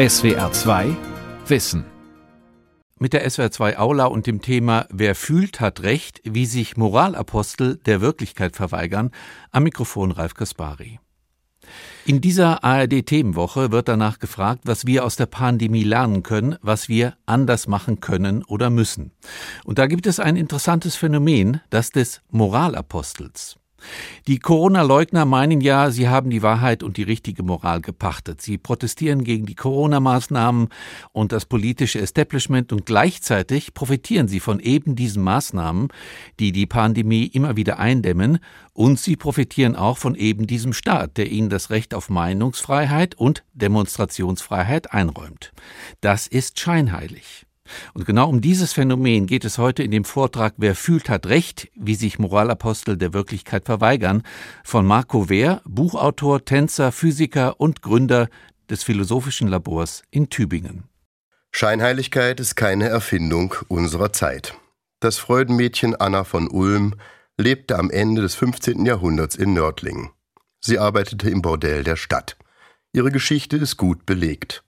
SWR 2 Wissen. Mit der SWR 2 Aula und dem Thema Wer fühlt, hat Recht, wie sich Moralapostel der Wirklichkeit verweigern, am Mikrofon Ralf Kaspari. In dieser ARD-Themenwoche wird danach gefragt, was wir aus der Pandemie lernen können, was wir anders machen können oder müssen. Und da gibt es ein interessantes Phänomen, das des Moralapostels. Die Corona-Leugner meinen ja, sie haben die Wahrheit und die richtige Moral gepachtet. Sie protestieren gegen die Corona-Maßnahmen und das politische Establishment und gleichzeitig profitieren sie von eben diesen Maßnahmen, die die Pandemie immer wieder eindämmen und sie profitieren auch von eben diesem Staat, der ihnen das Recht auf Meinungsfreiheit und Demonstrationsfreiheit einräumt. Das ist scheinheilig. Und genau um dieses Phänomen geht es heute in dem Vortrag Wer fühlt, hat Recht, wie sich Moralapostel der Wirklichkeit verweigern, von Marco Wehr, Buchautor, Tänzer, Physiker und Gründer des Philosophischen Labors in Tübingen. Scheinheiligkeit ist keine Erfindung unserer Zeit. Das Freudenmädchen Anna von Ulm lebte am Ende des 15. Jahrhunderts in Nördlingen. Sie arbeitete im Bordell der Stadt. Ihre Geschichte ist gut belegt.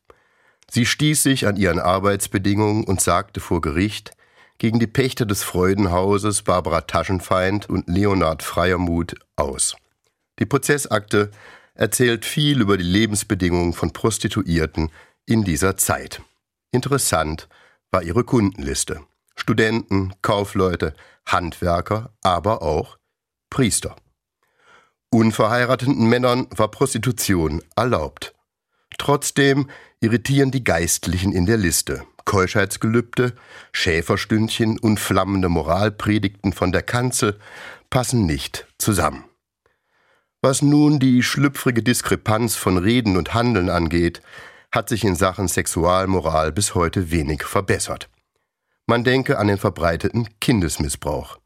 Sie stieß sich an ihren Arbeitsbedingungen und sagte vor Gericht gegen die Pächter des Freudenhauses Barbara Taschenfeind und Leonhard Freiermuth aus. Die Prozessakte erzählt viel über die Lebensbedingungen von Prostituierten in dieser Zeit. Interessant war ihre Kundenliste. Studenten, Kaufleute, Handwerker, aber auch Priester. Unverheirateten Männern war Prostitution erlaubt. Trotzdem irritieren die Geistlichen in der Liste. Keuschheitsgelübde, Schäferstündchen und flammende Moralpredigten von der Kanzel passen nicht zusammen. Was nun die schlüpfrige Diskrepanz von Reden und Handeln angeht, hat sich in Sachen Sexualmoral bis heute wenig verbessert. Man denke an den verbreiteten Kindesmissbrauch.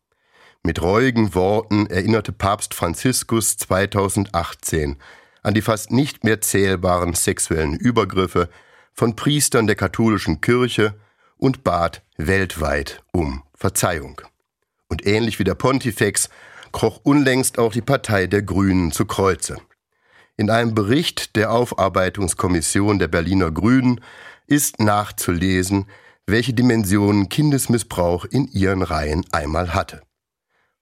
Mit reuigen Worten erinnerte Papst Franziskus 2018 an die fast nicht mehr zählbaren sexuellen Übergriffe von Priestern der katholischen Kirche und bat weltweit um Verzeihung. Und ähnlich wie der Pontifex kroch unlängst auch die Partei der Grünen zu Kreuze. In einem Bericht der Aufarbeitungskommission der Berliner Grünen ist nachzulesen, welche Dimensionen Kindesmissbrauch in ihren Reihen einmal hatte.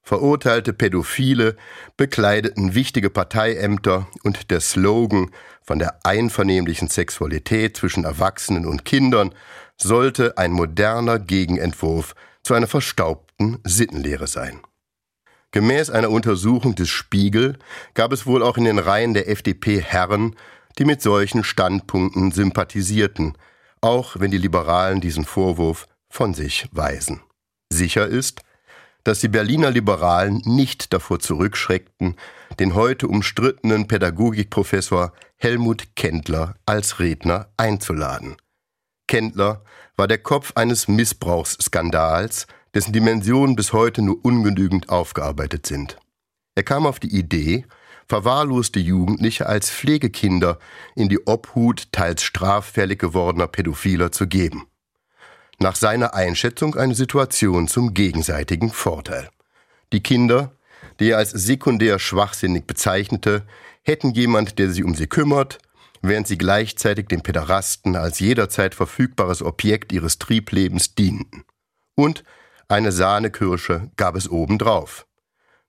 Verurteilte Pädophile bekleideten wichtige Parteiämter und der Slogan von der einvernehmlichen Sexualität zwischen Erwachsenen und Kindern sollte ein moderner Gegenentwurf zu einer verstaubten Sittenlehre sein. Gemäß einer Untersuchung des Spiegel gab es wohl auch in den Reihen der FDP Herren, die mit solchen Standpunkten sympathisierten, auch wenn die Liberalen diesen Vorwurf von sich weisen. Sicher ist, dass die Berliner Liberalen nicht davor zurückschreckten, den heute umstrittenen Pädagogikprofessor Helmut Kendler als Redner einzuladen. Kendler war der Kopf eines Missbrauchsskandals, dessen Dimensionen bis heute nur ungenügend aufgearbeitet sind. Er kam auf die Idee, verwahrloste Jugendliche als Pflegekinder in die Obhut teils straffällig gewordener Pädophiler zu geben nach seiner Einschätzung eine Situation zum gegenseitigen Vorteil. Die Kinder, die er als sekundär schwachsinnig bezeichnete, hätten jemand, der sich um sie kümmert, während sie gleichzeitig dem Päderasten als jederzeit verfügbares Objekt ihres Trieblebens dienten. Und eine Sahnekirsche gab es obendrauf.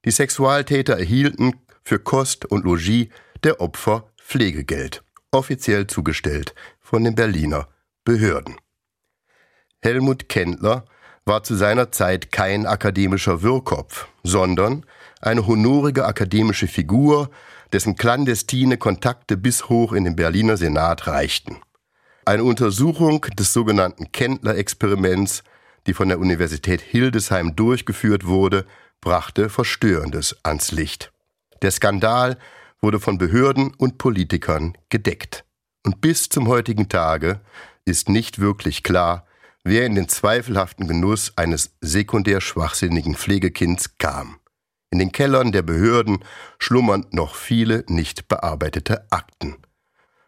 Die Sexualtäter erhielten für Kost und Logis der Opfer Pflegegeld, offiziell zugestellt von den Berliner Behörden. Helmut Kendler war zu seiner Zeit kein akademischer Wirrkopf, sondern eine honorige akademische Figur, dessen clandestine Kontakte bis hoch in den Berliner Senat reichten. Eine Untersuchung des sogenannten Kendler-Experiments, die von der Universität Hildesheim durchgeführt wurde, brachte Verstörendes ans Licht. Der Skandal wurde von Behörden und Politikern gedeckt. Und bis zum heutigen Tage ist nicht wirklich klar, wer in den zweifelhaften Genuss eines sekundär schwachsinnigen Pflegekinds kam. In den Kellern der Behörden schlummern noch viele nicht bearbeitete Akten.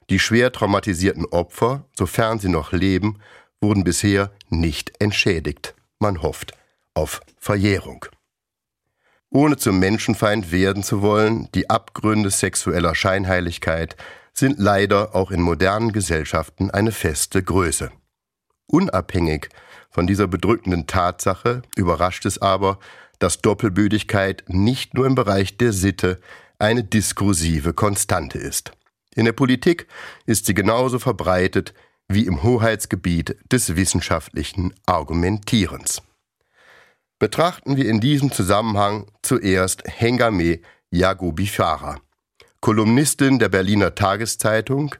Die schwer traumatisierten Opfer, sofern sie noch leben, wurden bisher nicht entschädigt. Man hofft auf Verjährung. Ohne zum Menschenfeind werden zu wollen, die Abgründe sexueller Scheinheiligkeit sind leider auch in modernen Gesellschaften eine feste Größe. Unabhängig von dieser bedrückenden Tatsache überrascht es aber, dass Doppelbödigkeit nicht nur im Bereich der Sitte eine diskursive Konstante ist. In der Politik ist sie genauso verbreitet wie im Hoheitsgebiet des wissenschaftlichen Argumentierens. Betrachten wir in diesem Zusammenhang zuerst Hengame Yagubifara, Kolumnistin der Berliner Tageszeitung,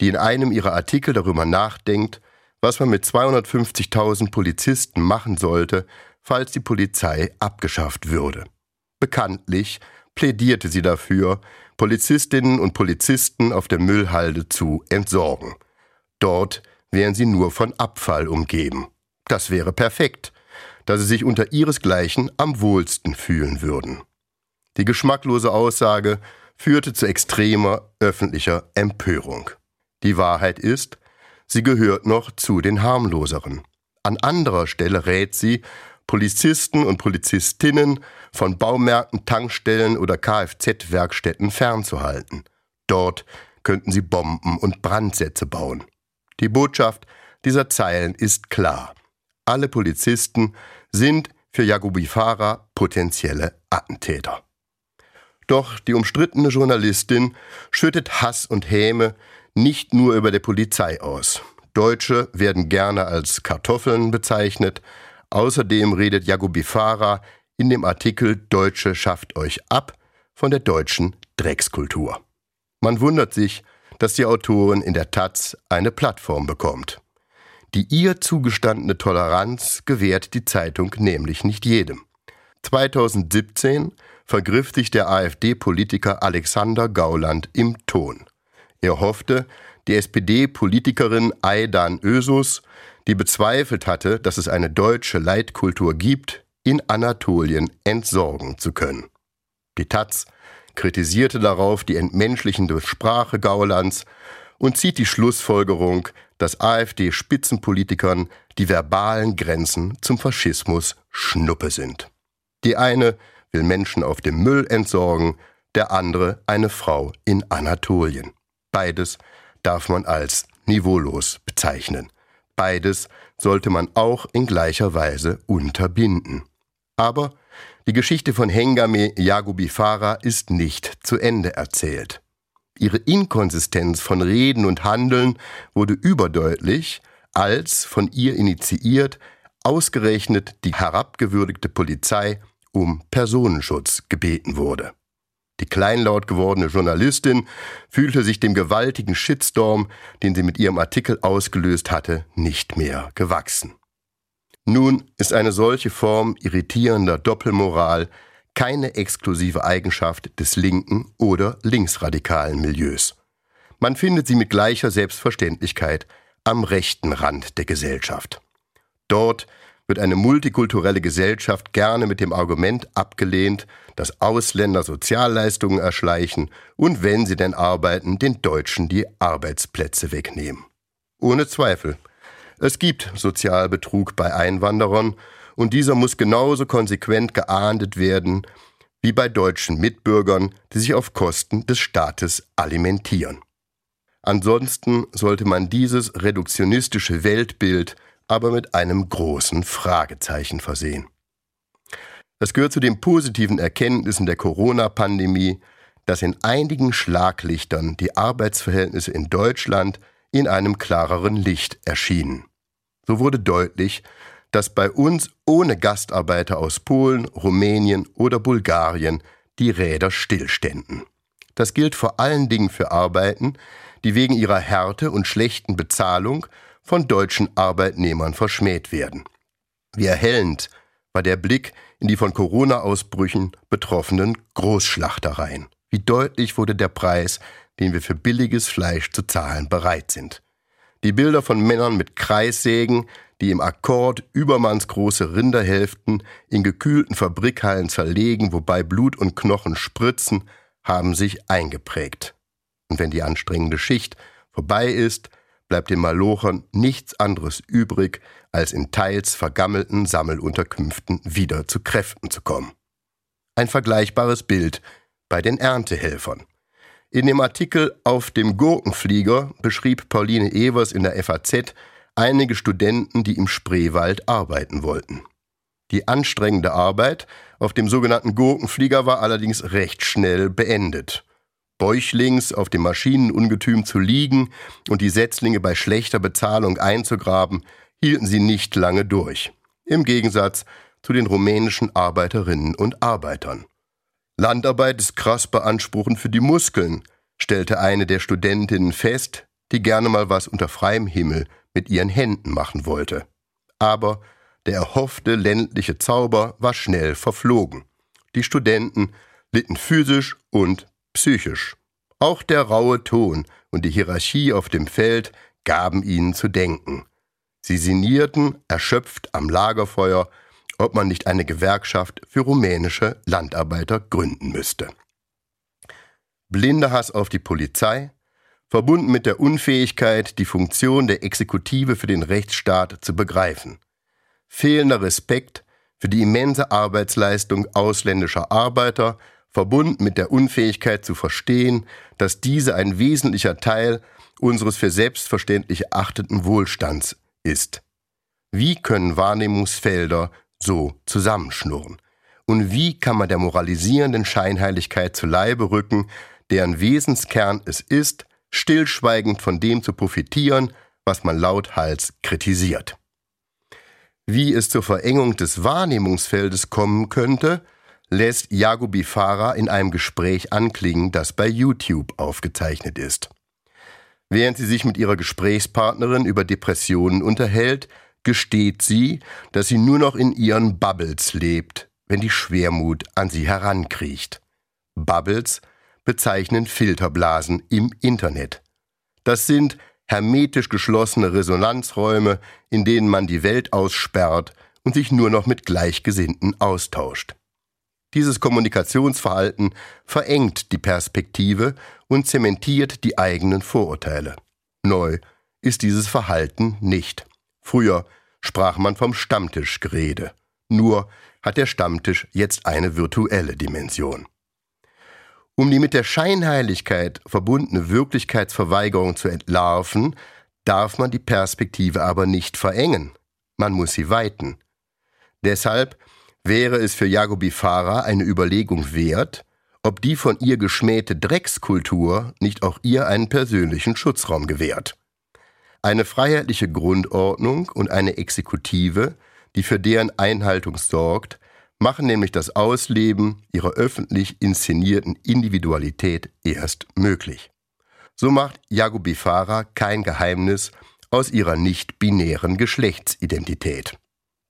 die in einem ihrer Artikel darüber nachdenkt, was man mit 250.000 Polizisten machen sollte, falls die Polizei abgeschafft würde. Bekanntlich plädierte sie dafür, Polizistinnen und Polizisten auf der Müllhalde zu entsorgen. Dort wären sie nur von Abfall umgeben. Das wäre perfekt, da sie sich unter ihresgleichen am wohlsten fühlen würden. Die geschmacklose Aussage führte zu extremer öffentlicher Empörung. Die Wahrheit ist, sie gehört noch zu den harmloseren. An anderer Stelle rät sie, Polizisten und Polizistinnen von Baumärkten, Tankstellen oder Kfz-Werkstätten fernzuhalten. Dort könnten sie Bomben und Brandsätze bauen. Die Botschaft dieser Zeilen ist klar. Alle Polizisten sind für Jagubifara potenzielle Attentäter. Doch die umstrittene Journalistin schüttet Hass und Häme nicht nur über der Polizei aus. Deutsche werden gerne als Kartoffeln bezeichnet, Außerdem redet Jacobi Fahrer in dem Artikel Deutsche schafft euch ab von der deutschen Dreckskultur. Man wundert sich, dass die Autorin in der Taz eine Plattform bekommt. Die ihr zugestandene Toleranz gewährt die Zeitung nämlich nicht jedem. 2017 vergriff sich der AfD-Politiker Alexander Gauland im Ton. Er hoffte, die SPD-Politikerin Aidan Ösus die bezweifelt hatte, dass es eine deutsche Leitkultur gibt, in Anatolien entsorgen zu können. Die Taz kritisierte darauf die entmenschlichende Sprache Gaulands und zieht die Schlussfolgerung, dass AfD-Spitzenpolitikern die verbalen Grenzen zum Faschismus Schnuppe sind. Die eine will Menschen auf dem Müll entsorgen, der andere eine Frau in Anatolien. Beides darf man als niveaulos bezeichnen. Beides sollte man auch in gleicher Weise unterbinden. Aber die Geschichte von Hengame Yagubifara ist nicht zu Ende erzählt. Ihre Inkonsistenz von Reden und Handeln wurde überdeutlich, als von ihr initiiert ausgerechnet die herabgewürdigte Polizei um Personenschutz gebeten wurde. Die kleinlaut gewordene Journalistin fühlte sich dem gewaltigen Shitstorm, den sie mit ihrem Artikel ausgelöst hatte, nicht mehr gewachsen. Nun ist eine solche Form irritierender Doppelmoral keine exklusive Eigenschaft des linken oder linksradikalen Milieus. Man findet sie mit gleicher Selbstverständlichkeit am rechten Rand der Gesellschaft. Dort wird eine multikulturelle Gesellschaft gerne mit dem Argument abgelehnt, dass Ausländer Sozialleistungen erschleichen und wenn sie denn arbeiten, den Deutschen die Arbeitsplätze wegnehmen. Ohne Zweifel. Es gibt Sozialbetrug bei Einwanderern und dieser muss genauso konsequent geahndet werden wie bei deutschen Mitbürgern, die sich auf Kosten des Staates alimentieren. Ansonsten sollte man dieses reduktionistische Weltbild aber mit einem großen Fragezeichen versehen. Es gehört zu den positiven Erkenntnissen der Corona-Pandemie, dass in einigen Schlaglichtern die Arbeitsverhältnisse in Deutschland in einem klareren Licht erschienen. So wurde deutlich, dass bei uns ohne Gastarbeiter aus Polen, Rumänien oder Bulgarien die Räder stillständen. Das gilt vor allen Dingen für Arbeiten, die wegen ihrer Härte und schlechten Bezahlung von deutschen Arbeitnehmern verschmäht werden. Wie erhellend war der Blick in die von Corona-Ausbrüchen betroffenen Großschlachtereien. Wie deutlich wurde der Preis, den wir für billiges Fleisch zu zahlen bereit sind. Die Bilder von Männern mit Kreissägen, die im Akkord übermannsgroße Rinderhälften in gekühlten Fabrikhallen zerlegen, wobei Blut und Knochen spritzen, haben sich eingeprägt. Und wenn die anstrengende Schicht vorbei ist, bleibt den Malochern nichts anderes übrig, als in teils vergammelten Sammelunterkünften wieder zu Kräften zu kommen. Ein vergleichbares Bild bei den Erntehelfern. In dem Artikel Auf dem Gurkenflieger beschrieb Pauline Evers in der FAZ einige Studenten, die im Spreewald arbeiten wollten. Die anstrengende Arbeit auf dem sogenannten Gurkenflieger war allerdings recht schnell beendet. Bäuchlings auf dem Maschinenungetüm zu liegen und die Setzlinge bei schlechter Bezahlung einzugraben, hielten sie nicht lange durch. Im Gegensatz zu den rumänischen Arbeiterinnen und Arbeitern. Landarbeit ist krass beanspruchend für die Muskeln, stellte eine der Studentinnen fest, die gerne mal was unter freiem Himmel mit ihren Händen machen wollte. Aber der erhoffte ländliche Zauber war schnell verflogen. Die Studenten litten physisch und psychisch. Auch der raue Ton und die Hierarchie auf dem Feld gaben ihnen zu denken. Sie sinnierten, erschöpft am Lagerfeuer, ob man nicht eine Gewerkschaft für rumänische Landarbeiter gründen müsste. Blinder Hass auf die Polizei, verbunden mit der Unfähigkeit, die Funktion der Exekutive für den Rechtsstaat zu begreifen. Fehlender Respekt für die immense Arbeitsleistung ausländischer Arbeiter, verbunden mit der Unfähigkeit zu verstehen, dass diese ein wesentlicher Teil unseres für selbstverständlich erachteten Wohlstands ist. Wie können Wahrnehmungsfelder so zusammenschnurren? Und wie kann man der moralisierenden Scheinheiligkeit zu Leibe rücken, deren Wesenskern es ist, stillschweigend von dem zu profitieren, was man lauthals kritisiert? Wie es zur Verengung des Wahrnehmungsfeldes kommen könnte, lässt Jagobi Farah in einem Gespräch anklingen, das bei YouTube aufgezeichnet ist. Während sie sich mit ihrer Gesprächspartnerin über Depressionen unterhält, gesteht sie, dass sie nur noch in ihren Bubbles lebt, wenn die Schwermut an sie herankriecht. Bubbles bezeichnen Filterblasen im Internet. Das sind hermetisch geschlossene Resonanzräume, in denen man die Welt aussperrt und sich nur noch mit Gleichgesinnten austauscht. Dieses Kommunikationsverhalten verengt die Perspektive und zementiert die eigenen Vorurteile. Neu ist dieses Verhalten nicht. Früher sprach man vom Stammtischgerede. Nur hat der Stammtisch jetzt eine virtuelle Dimension. Um die mit der Scheinheiligkeit verbundene Wirklichkeitsverweigerung zu entlarven, darf man die Perspektive aber nicht verengen. Man muss sie weiten. Deshalb wäre es für Jagobi Farah eine Überlegung wert, ob die von ihr geschmähte Dreckskultur nicht auch ihr einen persönlichen Schutzraum gewährt. Eine freiheitliche Grundordnung und eine Exekutive, die für deren Einhaltung sorgt, machen nämlich das Ausleben ihrer öffentlich inszenierten Individualität erst möglich. So macht Jagobi Farah kein Geheimnis aus ihrer nicht-binären Geschlechtsidentität.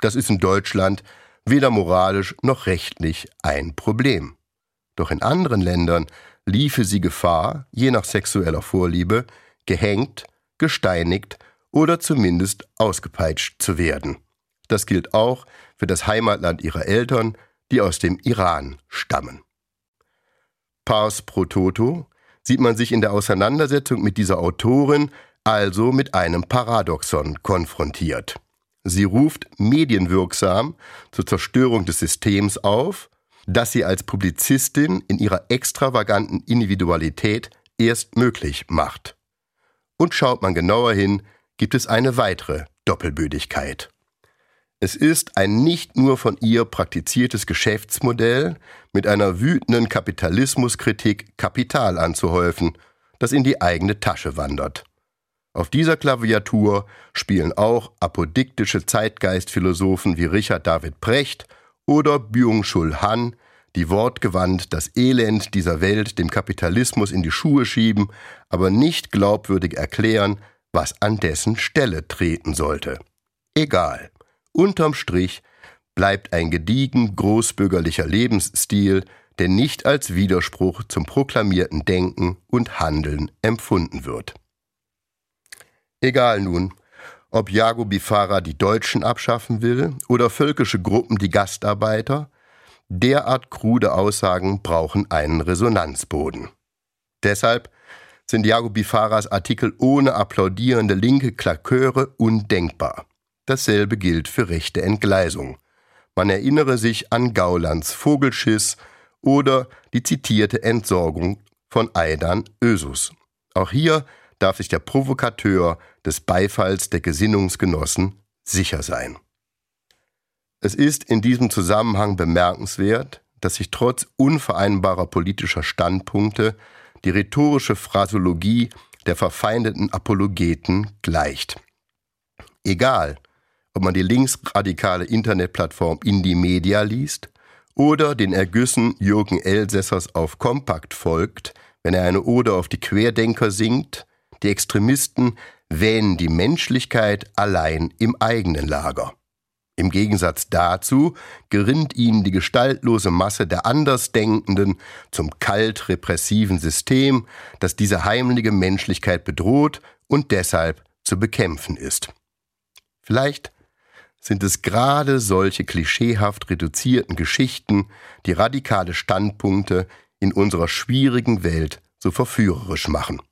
Das ist in Deutschland weder moralisch noch rechtlich ein Problem. Doch in anderen Ländern liefe sie Gefahr, je nach sexueller Vorliebe, gehängt, gesteinigt oder zumindest ausgepeitscht zu werden. Das gilt auch für das Heimatland ihrer Eltern, die aus dem Iran stammen. Pars pro toto sieht man sich in der Auseinandersetzung mit dieser Autorin also mit einem Paradoxon konfrontiert. Sie ruft medienwirksam zur Zerstörung des Systems auf, das sie als Publizistin in ihrer extravaganten Individualität erst möglich macht. Und schaut man genauer hin, gibt es eine weitere Doppelbödigkeit. Es ist ein nicht nur von ihr praktiziertes Geschäftsmodell, mit einer wütenden Kapitalismuskritik Kapital anzuhäufen, das in die eigene Tasche wandert. Auf dieser Klaviatur spielen auch apodiktische Zeitgeistphilosophen wie Richard David Precht oder Byung-Chul Han, die wortgewandt das Elend dieser Welt dem Kapitalismus in die Schuhe schieben, aber nicht glaubwürdig erklären, was an dessen Stelle treten sollte. Egal. Unterm Strich bleibt ein gediegen großbürgerlicher Lebensstil, der nicht als Widerspruch zum proklamierten Denken und Handeln empfunden wird. Egal nun, ob Jago Bifara die Deutschen abschaffen will oder völkische Gruppen die Gastarbeiter, derart krude Aussagen brauchen einen Resonanzboden. Deshalb sind Jago Bifaras Artikel ohne applaudierende linke Klaköre undenkbar. Dasselbe gilt für rechte Entgleisung. Man erinnere sich an Gaulands Vogelschiss oder die zitierte Entsorgung von Aidan Ösus. Auch hier darf sich der Provokateur des Beifalls der Gesinnungsgenossen sicher sein. Es ist in diesem Zusammenhang bemerkenswert, dass sich trotz unvereinbarer politischer Standpunkte die rhetorische Phrasologie der verfeindeten Apologeten gleicht. Egal, ob man die linksradikale Internetplattform Indie Media liest oder den Ergüssen Jürgen Elsässers auf Kompakt folgt, wenn er eine Ode auf die Querdenker singt, die Extremisten wähnen die Menschlichkeit allein im eigenen Lager. Im Gegensatz dazu gerinnt ihnen die gestaltlose Masse der Andersdenkenden zum kalt repressiven System, das diese heimliche Menschlichkeit bedroht und deshalb zu bekämpfen ist. Vielleicht sind es gerade solche klischeehaft reduzierten Geschichten, die radikale Standpunkte in unserer schwierigen Welt so verführerisch machen.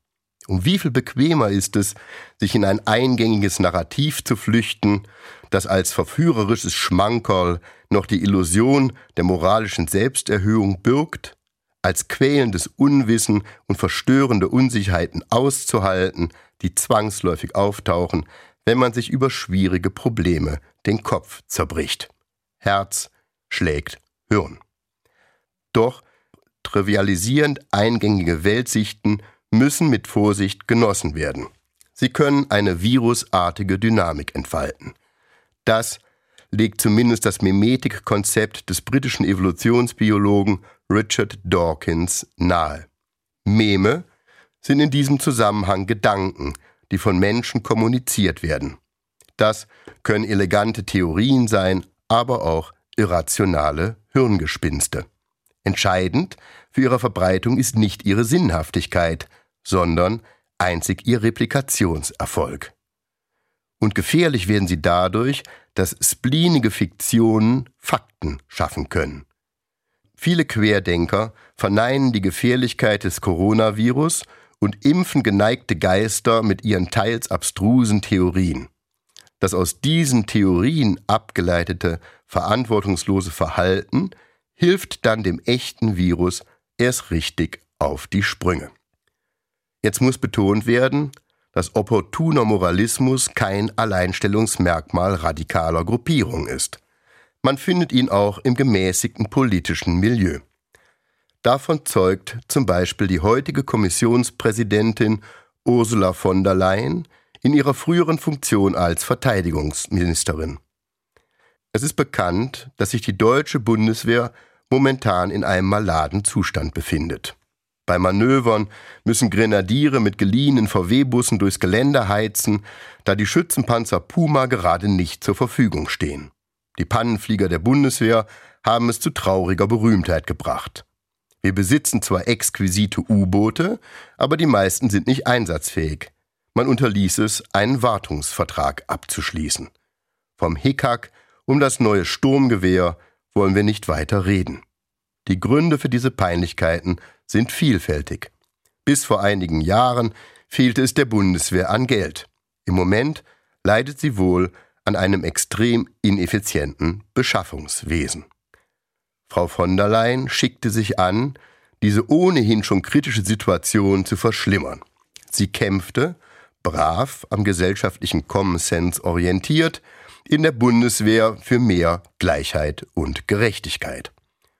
Um wie viel bequemer ist es, sich in ein eingängiges Narrativ zu flüchten, das als verführerisches Schmankerl noch die Illusion der moralischen Selbsterhöhung birgt, als quälendes Unwissen und verstörende Unsicherheiten auszuhalten, die zwangsläufig auftauchen, wenn man sich über schwierige Probleme den Kopf zerbricht. Herz schlägt Hirn. Doch trivialisierend eingängige Weltsichten müssen mit Vorsicht genossen werden. Sie können eine virusartige Dynamik entfalten. Das legt zumindest das Mimetikkonzept des britischen Evolutionsbiologen Richard Dawkins nahe. Meme sind in diesem Zusammenhang Gedanken, die von Menschen kommuniziert werden. Das können elegante Theorien sein, aber auch irrationale Hirngespinste. Entscheidend für ihre Verbreitung ist nicht ihre Sinnhaftigkeit, sondern einzig ihr Replikationserfolg. Und gefährlich werden sie dadurch, dass spleenige Fiktionen Fakten schaffen können. Viele Querdenker verneinen die Gefährlichkeit des Coronavirus und impfen geneigte Geister mit ihren teils abstrusen Theorien. Das aus diesen Theorien abgeleitete verantwortungslose Verhalten hilft dann dem echten Virus erst richtig auf die Sprünge. Jetzt muss betont werden, dass opportuner Moralismus kein Alleinstellungsmerkmal radikaler Gruppierung ist. Man findet ihn auch im gemäßigten politischen Milieu. Davon zeugt zum Beispiel die heutige Kommissionspräsidentin Ursula von der Leyen in ihrer früheren Funktion als Verteidigungsministerin. Es ist bekannt, dass sich die deutsche Bundeswehr momentan in einem maladen Zustand befindet. Bei Manövern müssen Grenadiere mit geliehenen VW-Bussen durchs Gelände heizen, da die Schützenpanzer Puma gerade nicht zur Verfügung stehen. Die Pannenflieger der Bundeswehr haben es zu trauriger Berühmtheit gebracht. Wir besitzen zwar exquisite U-Boote, aber die meisten sind nicht einsatzfähig. Man unterließ es, einen Wartungsvertrag abzuschließen. Vom Hickhack um das neue Sturmgewehr wollen wir nicht weiter reden. Die Gründe für diese Peinlichkeiten sind vielfältig. Bis vor einigen Jahren fehlte es der Bundeswehr an Geld. Im Moment leidet sie wohl an einem extrem ineffizienten Beschaffungswesen. Frau von der Leyen schickte sich an, diese ohnehin schon kritische Situation zu verschlimmern. Sie kämpfte, brav am gesellschaftlichen Common Sense orientiert, in der Bundeswehr für mehr Gleichheit und Gerechtigkeit.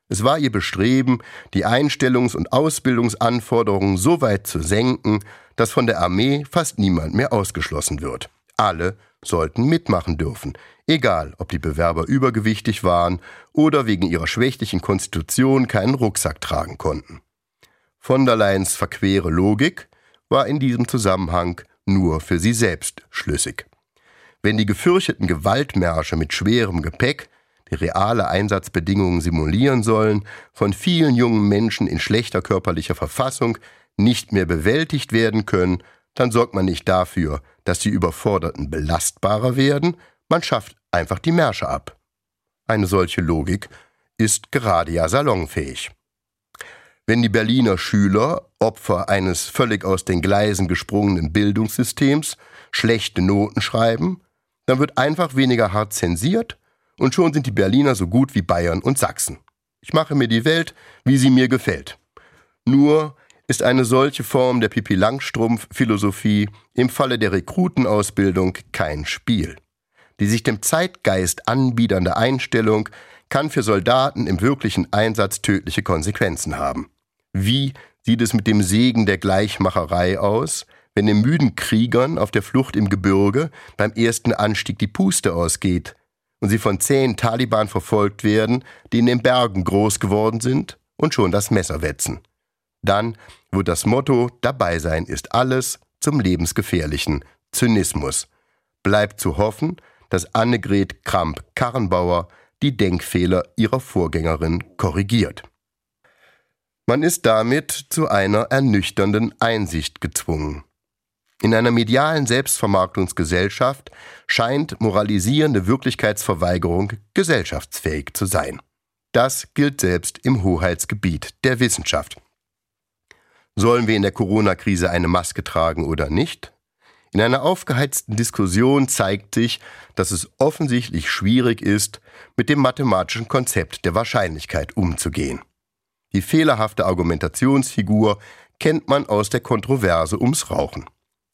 Es war ihr Bestreben, die Einstellungs- und Ausbildungsanforderungen so weit zu senken, dass von der Armee fast niemand mehr ausgeschlossen wird. Alle sollten mitmachen dürfen, egal ob die Bewerber übergewichtig waren oder wegen ihrer schwächlichen Konstitution keinen Rucksack tragen konnten. Von der Leyens verquere Logik war in diesem Zusammenhang nur für sie selbst schlüssig. Wenn die gefürchteten Gewaltmärsche mit schwerem Gepäck die reale Einsatzbedingungen simulieren sollen, von vielen jungen Menschen in schlechter körperlicher Verfassung nicht mehr bewältigt werden können, dann sorgt man nicht dafür, dass die Überforderten belastbarer werden, man schafft einfach die Märsche ab. Eine solche Logik ist gerade ja salonfähig. Wenn die Berliner Schüler, Opfer eines völlig aus den Gleisen gesprungenen Bildungssystems, schlechte Noten schreiben, dann wird einfach weniger hart zensiert und schon sind die Berliner so gut wie Bayern und Sachsen. Ich mache mir die Welt, wie sie mir gefällt. Nur ist eine solche Form der Pipi Langstrumpf-Philosophie im Falle der Rekrutenausbildung kein Spiel. Die sich dem Zeitgeist anbiedernde Einstellung kann für Soldaten im wirklichen Einsatz tödliche Konsequenzen haben. Wie sieht es mit dem Segen der Gleichmacherei aus, wenn den müden Kriegern auf der Flucht im Gebirge beim ersten Anstieg die Puste ausgeht und sie von zehn Taliban verfolgt werden, die in den Bergen groß geworden sind und schon das Messer wetzen? Dann wird das Motto Dabei sein ist alles zum lebensgefährlichen Zynismus. Bleibt zu hoffen, dass Annegret Kramp-Karrenbauer die Denkfehler ihrer Vorgängerin korrigiert. Man ist damit zu einer ernüchternden Einsicht gezwungen. In einer medialen Selbstvermarktungsgesellschaft scheint moralisierende Wirklichkeitsverweigerung gesellschaftsfähig zu sein. Das gilt selbst im Hoheitsgebiet der Wissenschaft. Sollen wir in der Corona-Krise eine Maske tragen oder nicht? In einer aufgeheizten Diskussion zeigt sich, dass es offensichtlich schwierig ist, mit dem mathematischen Konzept der Wahrscheinlichkeit umzugehen. Die fehlerhafte Argumentationsfigur kennt man aus der Kontroverse ums Rauchen.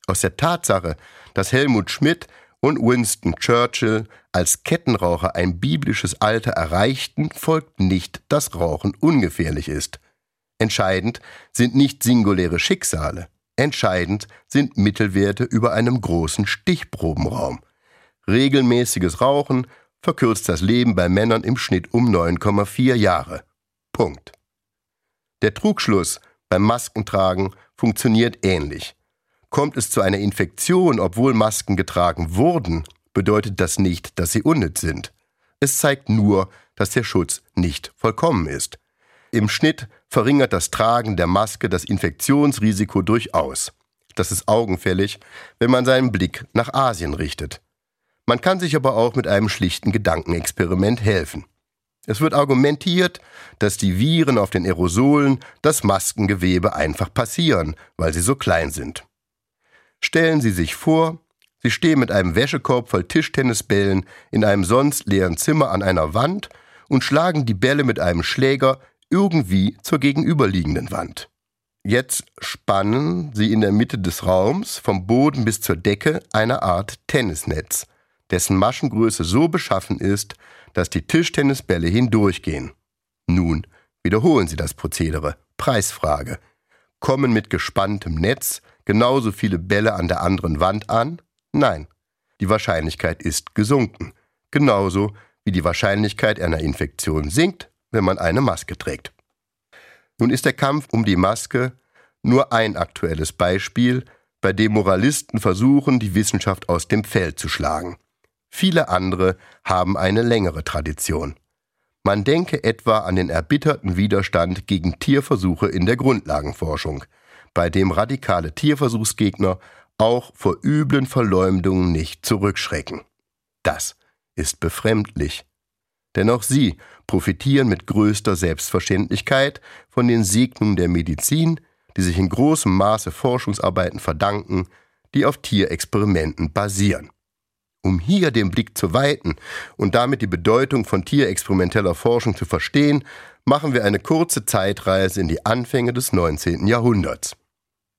Aus der Tatsache, dass Helmut Schmidt und Winston Churchill als Kettenraucher ein biblisches Alter erreichten, folgt nicht, dass Rauchen ungefährlich ist. Entscheidend sind nicht singuläre Schicksale, entscheidend sind Mittelwerte über einem großen Stichprobenraum. Regelmäßiges Rauchen verkürzt das Leben bei Männern im Schnitt um 9,4 Jahre. Punkt. Der Trugschluss beim Maskentragen funktioniert ähnlich. Kommt es zu einer Infektion, obwohl Masken getragen wurden, bedeutet das nicht, dass sie unnütz sind. Es zeigt nur, dass der Schutz nicht vollkommen ist. Im Schnitt verringert das Tragen der Maske das Infektionsrisiko durchaus. Das ist augenfällig, wenn man seinen Blick nach Asien richtet. Man kann sich aber auch mit einem schlichten Gedankenexperiment helfen. Es wird argumentiert, dass die Viren auf den Aerosolen das Maskengewebe einfach passieren, weil sie so klein sind. Stellen Sie sich vor, Sie stehen mit einem Wäschekorb voll Tischtennisbällen in einem sonst leeren Zimmer an einer Wand und schlagen die Bälle mit einem Schläger irgendwie zur gegenüberliegenden Wand. Jetzt spannen sie in der Mitte des Raums vom Boden bis zur Decke eine Art Tennisnetz, dessen Maschengröße so beschaffen ist, dass die Tischtennisbälle hindurchgehen. Nun wiederholen sie das Prozedere. Preisfrage. Kommen mit gespanntem Netz genauso viele Bälle an der anderen Wand an? Nein. Die Wahrscheinlichkeit ist gesunken. Genauso wie die Wahrscheinlichkeit einer Infektion sinkt, wenn man eine Maske trägt. Nun ist der Kampf um die Maske nur ein aktuelles Beispiel, bei dem Moralisten versuchen, die Wissenschaft aus dem Feld zu schlagen. Viele andere haben eine längere Tradition. Man denke etwa an den erbitterten Widerstand gegen Tierversuche in der Grundlagenforschung, bei dem radikale Tierversuchsgegner auch vor üblen Verleumdungen nicht zurückschrecken. Das ist befremdlich. Denn auch sie profitieren mit größter Selbstverständlichkeit von den Segnungen der Medizin, die sich in großem Maße Forschungsarbeiten verdanken, die auf Tierexperimenten basieren. Um hier den Blick zu weiten und damit die Bedeutung von tierexperimenteller Forschung zu verstehen, machen wir eine kurze Zeitreise in die Anfänge des 19. Jahrhunderts.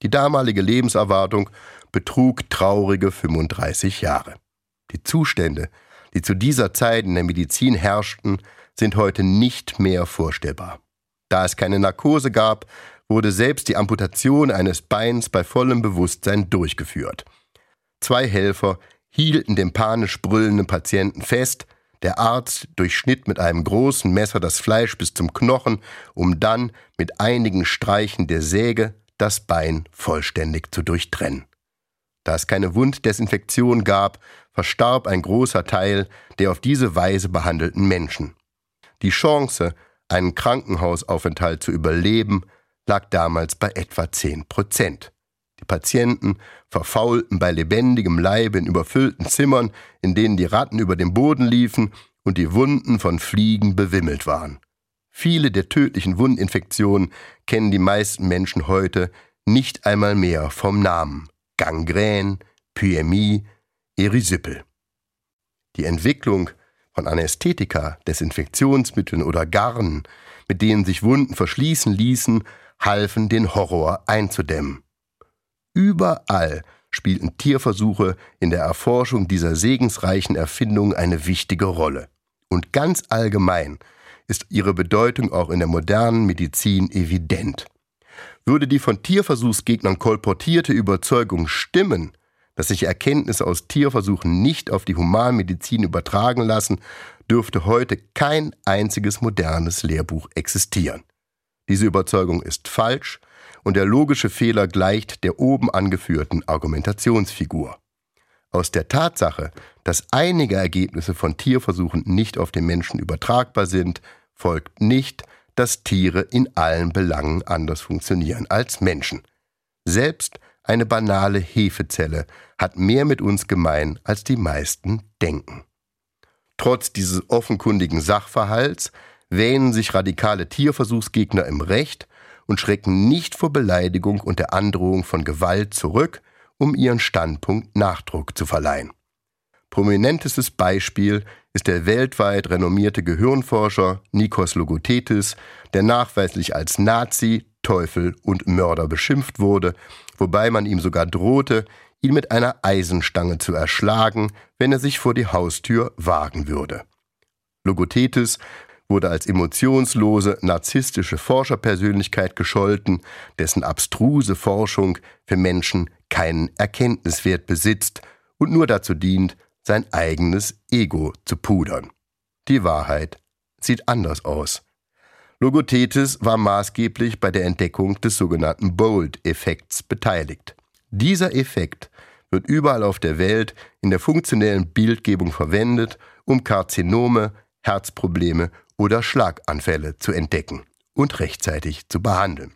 Die damalige Lebenserwartung betrug traurige 35 Jahre. Die Zustände, die zu dieser Zeit in der Medizin herrschten, sind heute nicht mehr vorstellbar. Da es keine Narkose gab, wurde selbst die Amputation eines Beins bei vollem Bewusstsein durchgeführt. Zwei Helfer hielten den panisch brüllenden Patienten fest, der Arzt durchschnitt mit einem großen Messer das Fleisch bis zum Knochen, um dann mit einigen Streichen der Säge das Bein vollständig zu durchtrennen. Da es keine Wunddesinfektion gab, verstarb ein großer Teil der auf diese Weise behandelten Menschen. Die Chance, einen Krankenhausaufenthalt zu überleben, lag damals bei etwa 10 Prozent. Die Patienten verfaulten bei lebendigem Leibe in überfüllten Zimmern, in denen die Ratten über den Boden liefen und die Wunden von Fliegen bewimmelt waren. Viele der tödlichen Wundinfektionen kennen die meisten Menschen heute nicht einmal mehr vom Namen. Gangrän, Pyämie, Erysippel. Die Entwicklung von Anästhetika, Desinfektionsmitteln oder Garnen, mit denen sich Wunden verschließen ließen, halfen, den Horror einzudämmen. Überall spielten Tierversuche in der Erforschung dieser segensreichen Erfindung eine wichtige Rolle. Und ganz allgemein ist ihre Bedeutung auch in der modernen Medizin evident. Würde die von Tierversuchsgegnern kolportierte Überzeugung stimmen, dass sich Erkenntnisse aus Tierversuchen nicht auf die Humanmedizin übertragen lassen, dürfte heute kein einziges modernes Lehrbuch existieren. Diese Überzeugung ist falsch und der logische Fehler gleicht der oben angeführten Argumentationsfigur. Aus der Tatsache, dass einige Ergebnisse von Tierversuchen nicht auf den Menschen übertragbar sind, folgt nicht, dass Tiere in allen Belangen anders funktionieren als Menschen. Selbst eine banale Hefezelle hat mehr mit uns gemein, als die meisten denken. Trotz dieses offenkundigen Sachverhalts wähnen sich radikale Tierversuchsgegner im Recht und schrecken nicht vor Beleidigung und der Androhung von Gewalt zurück, um ihren Standpunkt Nachdruck zu verleihen. Prominentestes Beispiel ist der weltweit renommierte Gehirnforscher Nikos Logothetis, der nachweislich als Nazi, Teufel und Mörder beschimpft wurde, wobei man ihm sogar drohte, ihn mit einer Eisenstange zu erschlagen, wenn er sich vor die Haustür wagen würde. Logothetis wurde als emotionslose, narzisstische Forscherpersönlichkeit gescholten, dessen abstruse Forschung für Menschen keinen Erkenntniswert besitzt und nur dazu dient, sein eigenes Ego zu pudern. Die Wahrheit sieht anders aus. Logothetis war maßgeblich bei der Entdeckung des sogenannten Bold-Effekts beteiligt. Dieser Effekt wird überall auf der Welt in der funktionellen Bildgebung verwendet, um Karzinome, Herzprobleme oder Schlaganfälle zu entdecken und rechtzeitig zu behandeln.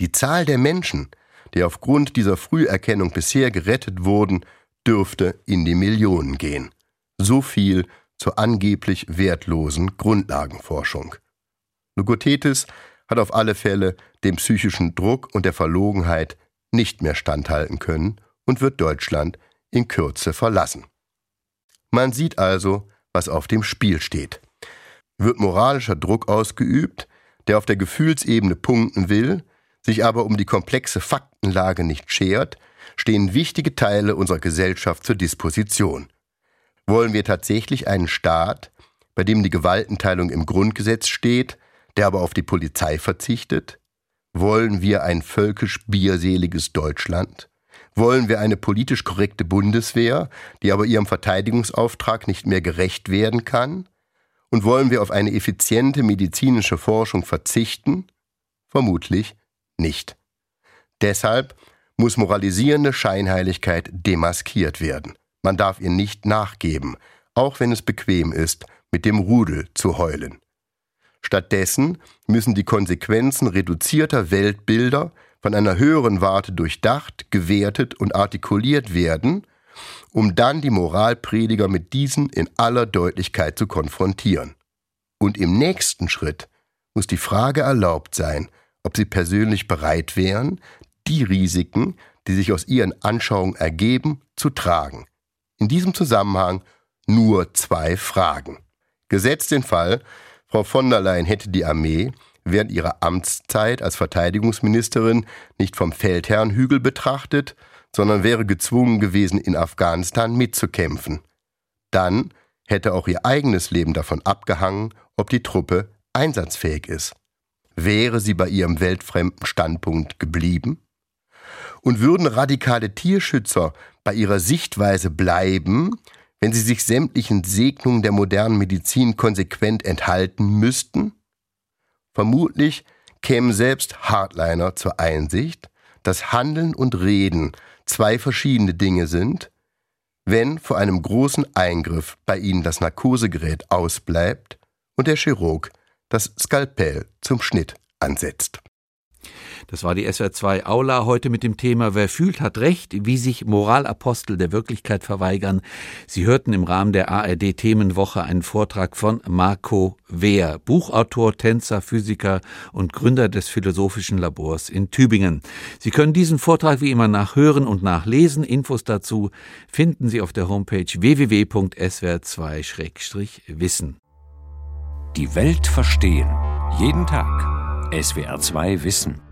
Die Zahl der Menschen, die aufgrund dieser Früherkennung bisher gerettet wurden, dürfte in die Millionen gehen. So viel zur angeblich wertlosen Grundlagenforschung. Logothetis hat auf alle Fälle dem psychischen Druck und der Verlogenheit nicht mehr standhalten können und wird Deutschland in Kürze verlassen. Man sieht also, was auf dem Spiel steht. Wird moralischer Druck ausgeübt, der auf der Gefühlsebene punkten will, sich aber um die komplexe Faktenlage nicht schert, stehen wichtige Teile unserer Gesellschaft zur Disposition. Wollen wir tatsächlich einen Staat, bei dem die Gewaltenteilung im Grundgesetz steht, der aber auf die Polizei verzichtet? Wollen wir ein völkisch bierseliges Deutschland? Wollen wir eine politisch korrekte Bundeswehr, die aber ihrem Verteidigungsauftrag nicht mehr gerecht werden kann? Und wollen wir auf eine effiziente medizinische Forschung verzichten? Vermutlich nicht. Deshalb muss moralisierende Scheinheiligkeit demaskiert werden. Man darf ihr nicht nachgeben, auch wenn es bequem ist, mit dem Rudel zu heulen. Stattdessen müssen die Konsequenzen reduzierter Weltbilder von einer höheren Warte durchdacht, gewertet und artikuliert werden, um dann die Moralprediger mit diesen in aller Deutlichkeit zu konfrontieren. Und im nächsten Schritt muss die Frage erlaubt sein, ob sie persönlich bereit wären, die Risiken, die sich aus ihren Anschauungen ergeben, zu tragen. In diesem Zusammenhang nur zwei Fragen. Gesetzt den Fall, Frau von der Leyen hätte die Armee während ihrer Amtszeit als Verteidigungsministerin nicht vom Feldherrnhügel betrachtet, sondern wäre gezwungen gewesen, in Afghanistan mitzukämpfen. Dann hätte auch ihr eigenes Leben davon abgehangen, ob die Truppe einsatzfähig ist. Wäre sie bei ihrem weltfremden Standpunkt geblieben? Und würden radikale Tierschützer bei ihrer Sichtweise bleiben, wenn sie sich sämtlichen Segnungen der modernen Medizin konsequent enthalten müssten? Vermutlich kämen selbst Hardliner zur Einsicht, dass Handeln und Reden zwei verschiedene Dinge sind, wenn vor einem großen Eingriff bei ihnen das Narkosegerät ausbleibt und der Chirurg das Skalpell zum Schnitt ansetzt. Das war die SWR2 Aula heute mit dem Thema Wer fühlt, hat Recht, wie sich Moralapostel der Wirklichkeit verweigern. Sie hörten im Rahmen der ARD Themenwoche einen Vortrag von Marco Wehr, Buchautor, Tänzer, Physiker und Gründer des Philosophischen Labors in Tübingen. Sie können diesen Vortrag wie immer nachhören und nachlesen. Infos dazu finden Sie auf der Homepage www.swr2-wissen. Die Welt verstehen. Jeden Tag SWR2 Wissen.